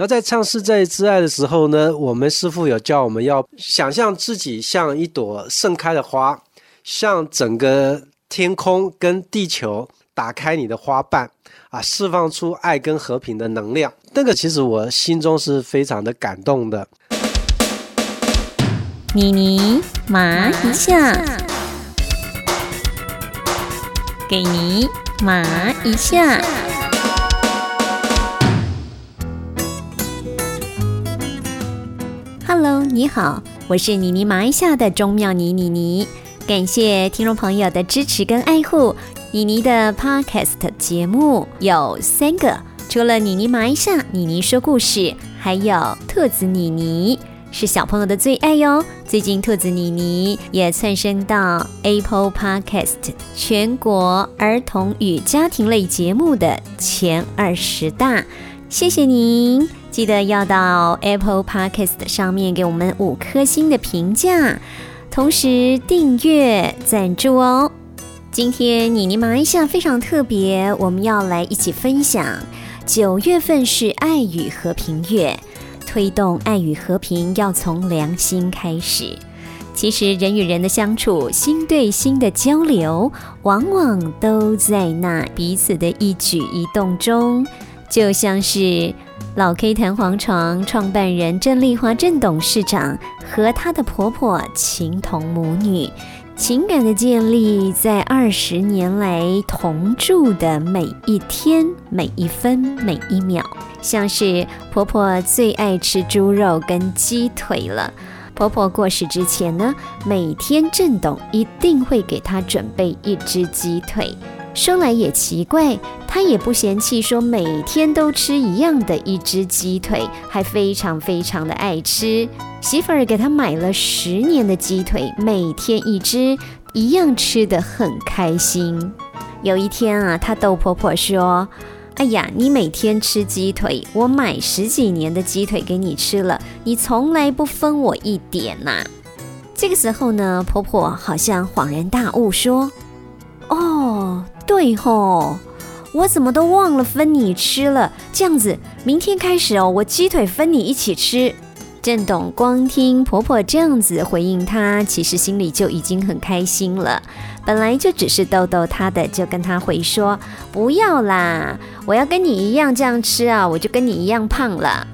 然后在唱《世在之爱》的时候呢，我们师傅有教我们要想象自己像一朵盛开的花，向整个天空跟地球打开你的花瓣啊，释放出爱跟和平的能量。那个其实我心中是非常的感动的。妮妮麻一下，给你麻一下。Hello，你好，我是妮妮麻一下的钟妙妮妮妮。感谢听众朋友的支持跟爱护。妮妮的 Podcast 节目有三个，除了妮妮麻一下、妮妮说故事，还有兔子妮妮，是小朋友的最爱哟。最近兔子妮妮也窜升到 Apple Podcast 全国儿童与家庭类节目的前二十大。谢谢您，记得要到 Apple Podcast 上面给我们五颗星的评价，同时订阅赞助哦。今天妮妮麻一下非常特别，我们要来一起分享。九月份是爱与和平月，推动爱与和平要从良心开始。其实人与人的相处，心对心的交流，往往都在那彼此的一举一动中。就像是老 K 弹簧床创办人郑丽华郑董事长和她的婆婆情同母女。情感的建立，在二十年来同住的每一天、每一分、每一秒，像是婆婆最爱吃猪肉跟鸡腿了。婆婆过世之前呢，每天郑董一定会给她准备一只鸡腿。说来也奇怪，她也不嫌弃，说每天都吃一样的一只鸡腿，还非常非常的爱吃。媳妇儿给她买了十年的鸡腿，每天一只，一样吃的很开心。有一天啊，她逗婆婆说：“哎呀，你每天吃鸡腿，我买十几年的鸡腿给你吃了，你从来不分我一点呐。”这个时候呢，婆婆好像恍然大悟，说：“，对吼，我怎么都忘了分你吃了。这样子，明天开始哦，我鸡腿分你一起吃。”郑董光听婆婆这样子回应她，其实心里就已经很开心了。本来就只是逗逗她的，就跟他回说：“不要啦，我要跟你一样这样吃啊，我就跟你一样胖了。”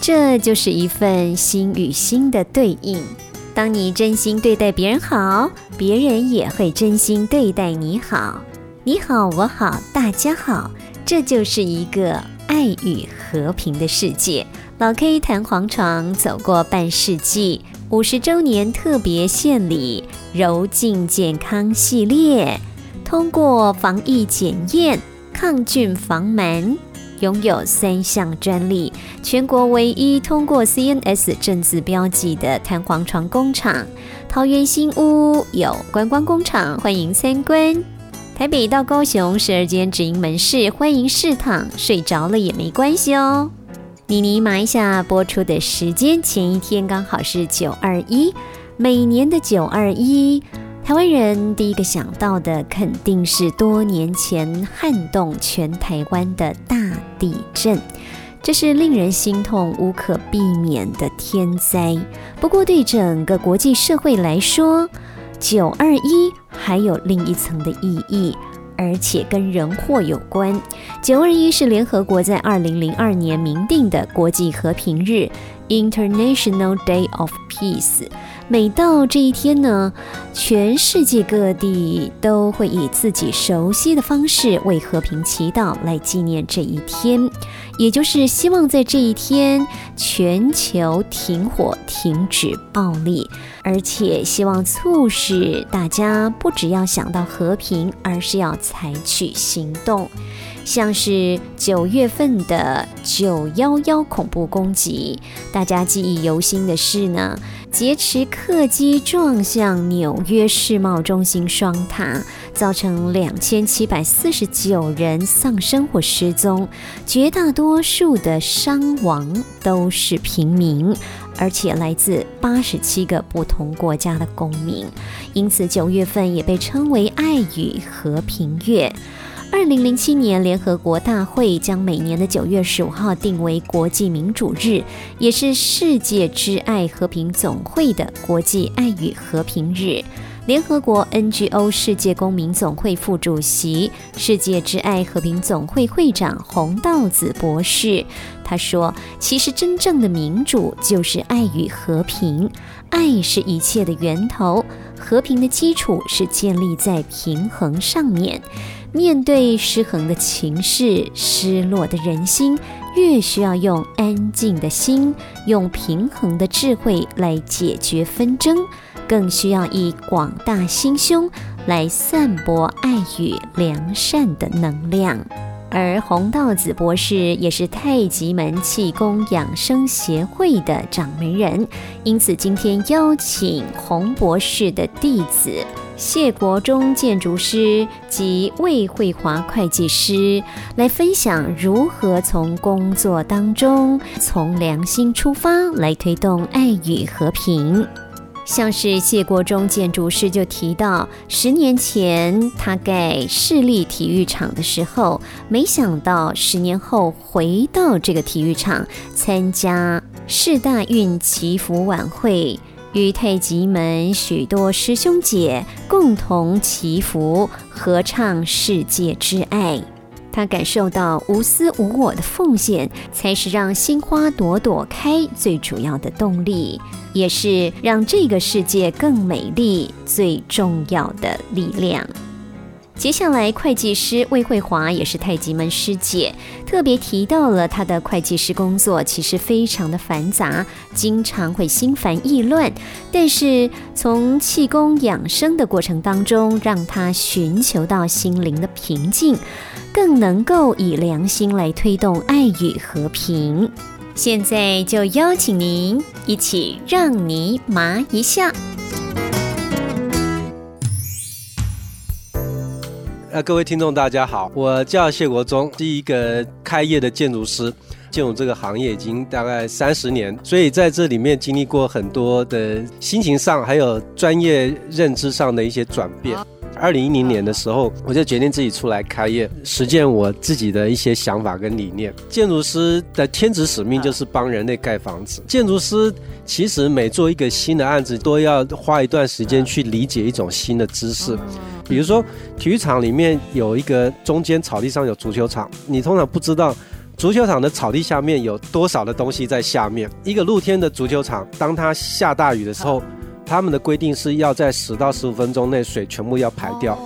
这就是一份心与心的对应。当你真心对待别人好，别人也会真心对待你好。你好，我好，大家好，这就是一个爱与和平的世界。老 K 弹簧床走过半世纪，五十周年特别献礼柔净健康系列，通过防疫检验、抗菌防螨，拥有三项专利，全国唯一通过 CNS 正字标记的弹簧床工厂。桃园新屋有观光工厂，欢迎参观。台北到高雄十二间直营门市，欢迎试躺，睡着了也没关系哦。妮妮麻一下播出的时间，前一天刚好是九二一。每年的九二一，台湾人第一个想到的肯定是多年前撼动全台湾的大地震，这是令人心痛、无可避免的天灾。不过，对整个国际社会来说，九二一还有另一层的意义。而且跟人祸有关。九二一是联合国在二零零二年明定的国际和平日 （International Day of Peace）。每到这一天呢，全世界各地都会以自己熟悉的方式为和平祈祷，来纪念这一天。也就是希望在这一天，全球停火、停止暴力，而且希望促使大家不只要想到和平，而是要采取行动。像是九月份的九幺幺恐怖攻击，大家记忆犹新的是呢，劫持客机撞向纽约世贸中心双塔，造成两千七百四十九人丧生或失踪，绝大多数的伤亡都是平民，而且来自八十七个不同国家的公民，因此九月份也被称为爱与和平月。二零零七年，联合国大会将每年的九月十五号定为国际民主日，也是世界之爱和平总会的国际爱与和平日。联合国 NGO 世界公民总会副主席、世界之爱和平总会会长洪道子博士他说：“其实真正的民主就是爱与和平，爱是一切的源头，和平的基础是建立在平衡上面。面对失衡的情势、失落的人心，越需要用安静的心，用平衡的智慧来解决纷争。”更需要以广大心胸来散播爱与良善的能量。而洪道子博士也是太极门气功养生协会的掌门人，因此今天邀请洪博士的弟子谢国忠建筑师及魏慧华会计师来分享如何从工作当中从良心出发来推动爱与和平。像是谢国忠建筑师就提到，十年前他盖市立体育场的时候，没想到十年后回到这个体育场参加市大运祈福晚会，与太极门许多师兄姐共同祈福，合唱世界之爱。他感受到无私无我的奉献，才是让心花朵朵开最主要的动力，也是让这个世界更美丽最重要的力量。接下来，会计师魏慧华也是太极门师姐，特别提到了她的会计师工作其实非常的繁杂，经常会心烦意乱。但是从气功养生的过程当中，让她寻求到心灵的平静，更能够以良心来推动爱与和平。现在就邀请您一起让你麻一下。那，各位听众，大家好，我叫谢国忠，是一个开业的建筑师，进入这个行业已经大概三十年，所以在这里面经历过很多的心情上，还有专业认知上的一些转变。二零一零年的时候，我就决定自己出来开业，实践我自己的一些想法跟理念。建筑师的天职使命就是帮人类盖房子。建筑师其实每做一个新的案子，都要花一段时间去理解一种新的知识。比如说，体育场里面有一个中间草地上有足球场，你通常不知道足球场的草地下面有多少的东西在下面。一个露天的足球场，当它下大雨的时候。他们的规定是要在十到十五分钟内水全部要排掉，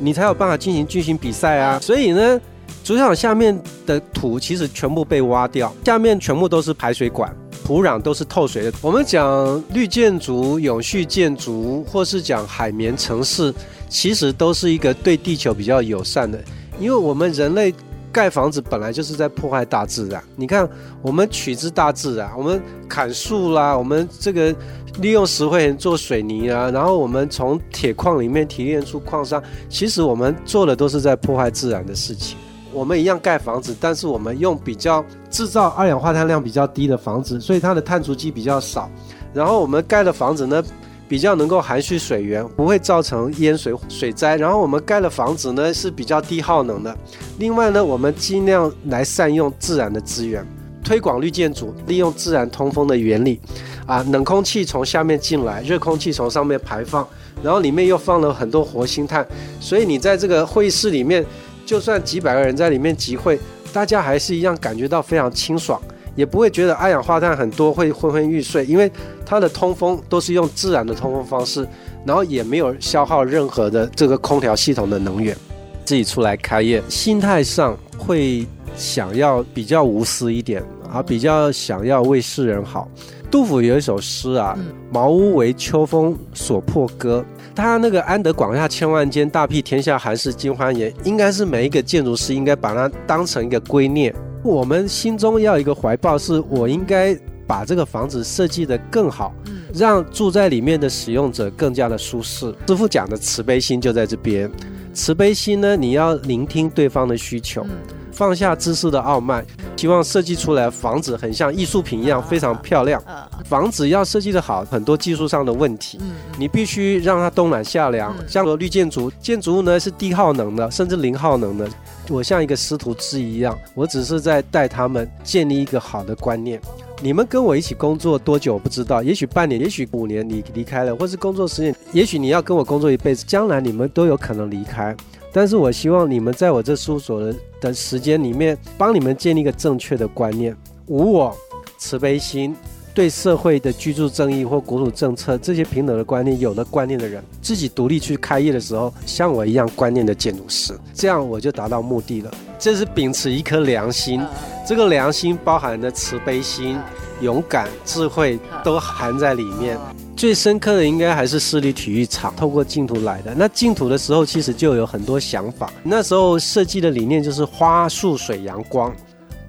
你才有办法进行进行比赛啊。所以呢，足球场下面的土其实全部被挖掉，下面全部都是排水管，土壤都是透水的。我们讲绿建筑、永续建筑，或是讲海绵城市，其实都是一个对地球比较友善的，因为我们人类盖房子本来就是在破坏大自然。你看，我们取之大自然，我们砍树啦，我们这个。利用石灰岩做水泥啊，然后我们从铁矿里面提炼出矿砂，其实我们做的都是在破坏自然的事情。我们一样盖房子，但是我们用比较制造二氧化碳量比较低的房子，所以它的碳足迹比较少。然后我们盖的房子呢，比较能够含蓄水源，不会造成淹水水灾。然后我们盖的房子呢是比较低耗能的。另外呢，我们尽量来善用自然的资源，推广绿建筑，利用自然通风的原理。啊，冷空气从下面进来，热空气从上面排放，然后里面又放了很多活性炭，所以你在这个会议室里面，就算几百个人在里面集会，大家还是一样感觉到非常清爽，也不会觉得二氧化碳很多会昏昏欲睡，因为它的通风都是用自然的通风方式，然后也没有消耗任何的这个空调系统的能源。自己出来开业，心态上会想要比较无私一点，啊，比较想要为世人好。杜甫有一首诗啊，“茅屋为秋风所破歌”，他那个“安得广厦千万间，大庇天下寒士尽欢颜”，应该是每一个建筑师应该把它当成一个圭臬。我们心中要一个怀抱，是我应该把这个房子设计得更好，让住在里面的使用者更加的舒适。师傅讲的慈悲心就在这边，慈悲心呢，你要聆听对方的需求。放下知识的傲慢，希望设计出来房子很像艺术品一样非常漂亮。房子要设计的好，很多技术上的问题，你必须让它冬暖夏凉。像绿建筑，建筑物呢是低耗能的，甚至零耗能的。我像一个师徒制一样，我只是在带他们建立一个好的观念。你们跟我一起工作多久我不知道，也许半年，也许五年，你离开了，或是工作十年，也许你要跟我工作一辈子，将来你们都有可能离开。但是我希望你们在我这事务所的的时间里面，帮你们建立一个正确的观念：无我、慈悲心，对社会的居住正义或国土政策这些平等的观念有了观念的人，自己独立去开业的时候，像我一样观念的建筑师，这样我就达到目的了。这是秉持一颗良心，这个良心包含的慈悲心、勇敢、智慧都含在里面。最深刻的应该还是市立体育场，透过净土来的。那净土的时候，其实就有很多想法。那时候设计的理念就是花、树、水、阳光。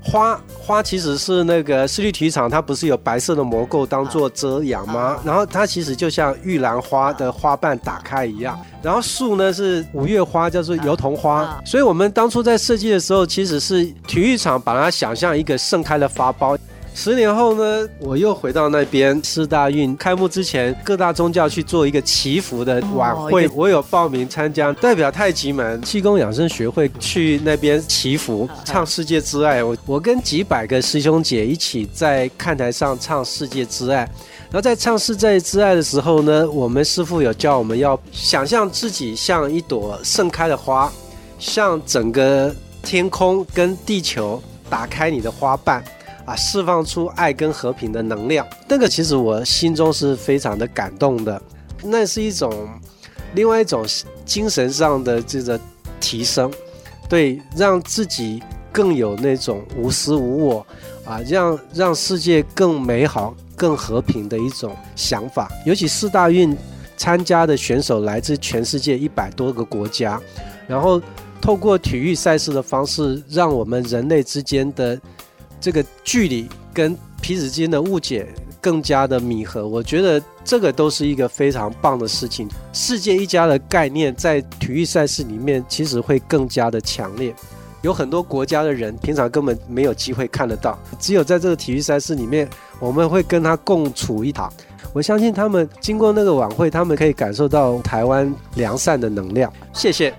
花花其实是那个市立体育场，它不是有白色的膜构当做遮阳吗？然后它其实就像玉兰花的花瓣打开一样。然后树呢是五月花，叫做油桐花。所以我们当初在设计的时候，其实是体育场把它想象一个盛开的花苞。十年后呢，我又回到那边，四大运开幕之前，各大宗教去做一个祈福的晚会，我有报名参加，代表太极门气功养生学会去那边祈福，唱世界之爱。我我跟几百个师兄姐一起在看台上唱世界之爱，然后在唱世界之爱的时候呢，我们师傅有教我们要想象自己像一朵盛开的花，向整个天空跟地球打开你的花瓣。啊，释放出爱跟和平的能量，那个其实我心中是非常的感动的。那是一种另外一种精神上的这个提升，对，让自己更有那种无私无我啊，让让世界更美好、更和平的一种想法。尤其四大运参加的选手来自全世界一百多个国家，然后透过体育赛事的方式，让我们人类之间的。这个距离跟彼此之间的误解更加的弥合，我觉得这个都是一个非常棒的事情。世界一家的概念在体育赛事里面其实会更加的强烈，有很多国家的人平常根本没有机会看得到，只有在这个体育赛事里面，我们会跟他共处一堂。我相信他们经过那个晚会，他们可以感受到台湾良善的能量。谢谢。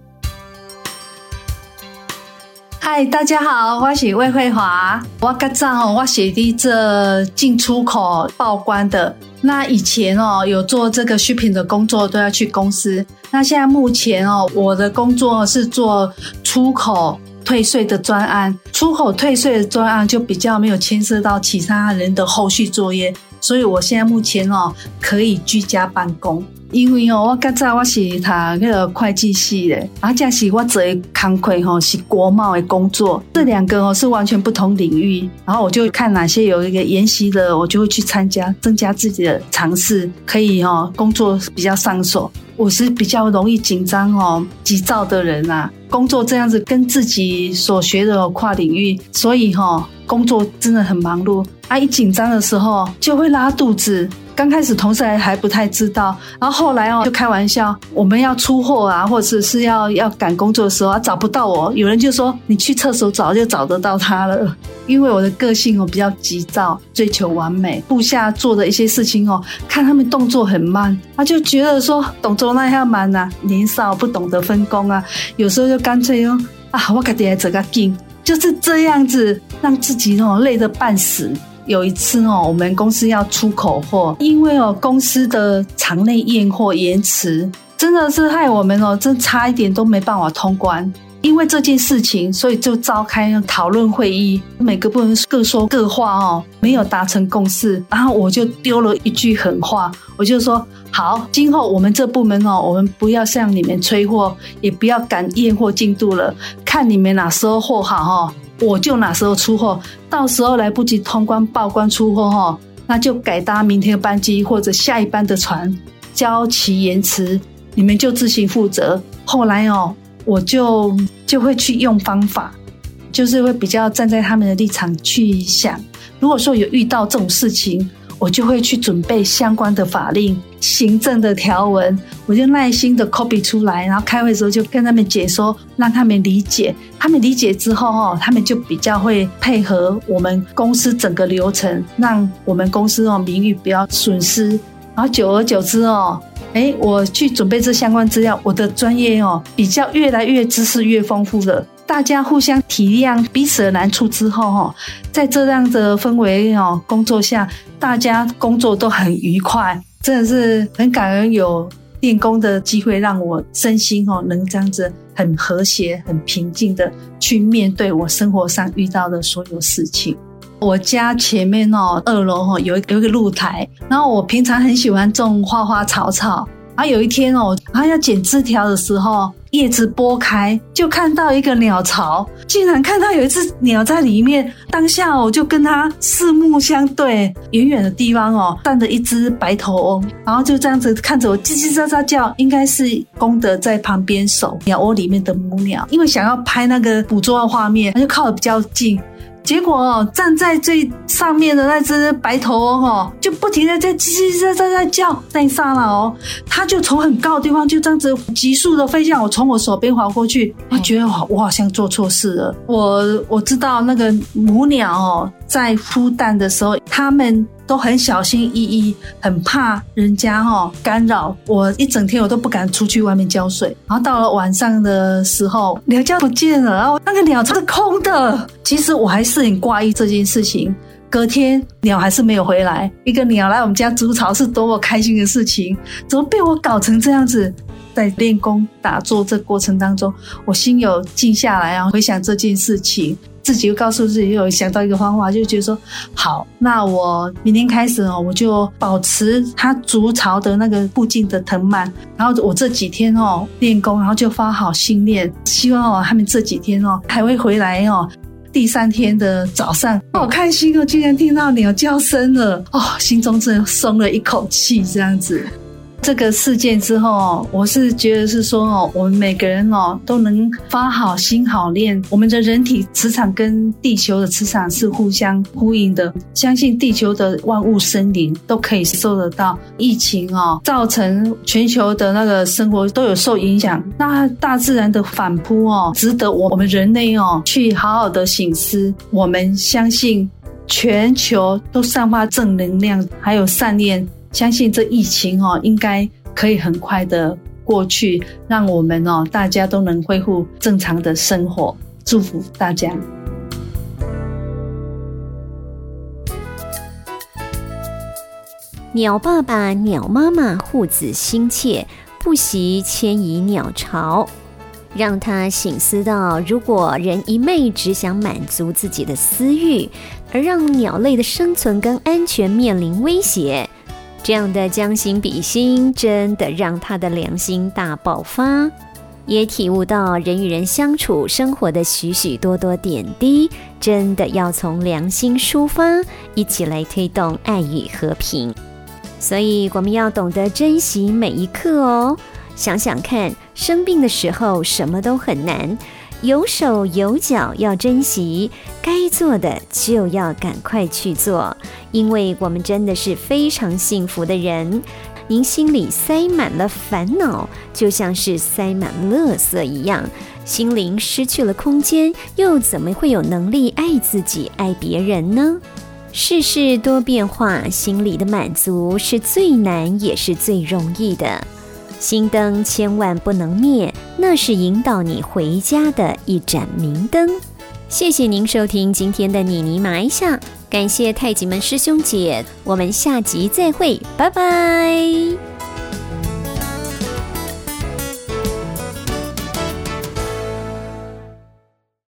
嗨，大家好，我是魏慧华。我刚早哦，我写的这进出口报关的。那以前哦，有做这个 shipping 的工作，都要去公司。那现在目前哦，我的工作是做出口退税的专案。出口退税的专案就比较没有牵涉到其他人的后续作业，所以我现在目前哦，可以居家办公。因为哦，我较早我是读那个会计系的，而且是我做工课吼是国贸的工作，这两个哦是完全不同领域。然后我就看哪些有一个研习的，我就会去参加，增加自己的尝试，可以哦工作比较上手。我是比较容易紧张哦、急躁的人啊，工作这样子跟自己所学的跨领域，所以哈工作真的很忙碌。啊，一紧张的时候就会拉肚子。刚开始同事还还不太知道，然后后来哦就开玩笑，我们要出货啊，或者是要要赶工作的时候啊，找不到我，有人就说你去厕所找就找得到他了。因为我的个性哦比较急躁，追求完美，部下做的一些事情哦，看他们动作很慢，他就觉得说动作那样慢呐，年少不懂得分工啊，有时候就干脆哦啊，我赶紧来整个劲，就是这样子让自己哦累得半死。有一次哦，我们公司要出口货，因为哦公司的场内验货延迟，真的是害我们哦，真差一点都没办法通关。因为这件事情，所以就召开讨论会议，每个部门各说各话哦，没有达成共识。然后我就丢了一句狠话，我就说：好，今后我们这部门哦，我们不要向你们催货，也不要赶验货进度了，看你们哪时候货好哈。我就哪时候出货，到时候来不及通关报关出货哈，那就改搭明天的班机或者下一班的船，交期延迟，你们就自行负责。后来哦，我就就会去用方法，就是会比较站在他们的立场去想。如果说有遇到这种事情，我就会去准备相关的法令、行政的条文，我就耐心的 copy 出来，然后开会的时候就跟他们解说，让他们理解。他们理解之后哦，他们就比较会配合我们公司整个流程，让我们公司哦名誉不要损失。然后久而久之哦，哎，我去准备这相关资料，我的专业哦比较越来越知识越丰富了。大家互相体谅彼此的难处之后，哈，在这样的氛围哦工作下，大家工作都很愉快，真的是很感恩有练功的机会，让我身心哦能这样子很和谐、很平静的去面对我生活上遇到的所有事情。我家前面哦二楼哦有有一个露台，然后我平常很喜欢种花花草草。然后有一天哦，他要剪枝条的时候，叶子拨开，就看到一个鸟巢，竟然看到有一只鸟在里面。当下我就跟它四目相对，远远的地方哦，站着一只白头翁，然后就这样子看着我叽叽喳喳叫，应该是公的在旁边守鸟窝里面的母鸟，因为想要拍那个捕捉的画面，它就靠的比较近。结果，站在最上面的那只白头翁哦，就不停的在叽叽喳喳在叫。那一刹那哦，它就从很高的地方就这样子急速的飞向我，从我手边滑过去。我觉得我我好像做错事了。我我知道那个母鸟哦，在孵蛋的时候，它们。都很小心翼翼，很怕人家哈干扰我。一整天我都不敢出去外面浇水。然后到了晚上的时候，鸟叫不见了，然后那个鸟巢是空的。其实我还是很挂意这件事情。隔天鸟还是没有回来。一个鸟来我们家筑巢是多么开心的事情，怎么被我搞成这样子？在练功打坐这过程当中，我心有静下来啊，回想这件事情。自己又告诉自己，又想到一个方法，就觉得说好，那我明天开始哦，我就保持它筑巢的那个附近的藤蔓，然后我这几天哦练功，然后就发好心念，希望哦他们这几天哦还会回来哦。第三天的早上，好开心哦，竟然听到鸟叫声了哦，心中真的松了一口气，这样子。这个事件之后，我是觉得是说哦，我们每个人哦都能发好心好念。我们的人体磁场跟地球的磁场是互相呼应的，相信地球的万物生灵都可以受得到疫情哦，造成全球的那个生活都有受影响。那大自然的反扑哦，值得我我们人类哦去好好的醒思。我们相信全球都散发正能量，还有善念。相信这疫情哦，应该可以很快的过去，让我们哦，大家都能恢复正常的生活。祝福大家！鸟爸爸、鸟妈妈护子心切，不惜迁移鸟巢，让他醒思到：如果人一昧只想满足自己的私欲，而让鸟类的生存跟安全面临威胁。这样的将心比心，真的让他的良心大爆发，也体悟到人与人相处生活的许许多多点滴，真的要从良心出发，一起来推动爱与和平。所以我们要懂得珍惜每一刻哦。想想看，生病的时候什么都很难。有手有脚要珍惜，该做的就要赶快去做，因为我们真的是非常幸福的人。您心里塞满了烦恼，就像是塞满垃圾一样，心灵失去了空间，又怎么会有能力爱自己、爱别人呢？世事多变化，心里的满足是最难也是最容易的。心灯千万不能灭，那是引导你回家的一盏明灯。谢谢您收听今天的妮妮埋下，感谢太极门师兄姐，我们下集再会，拜拜。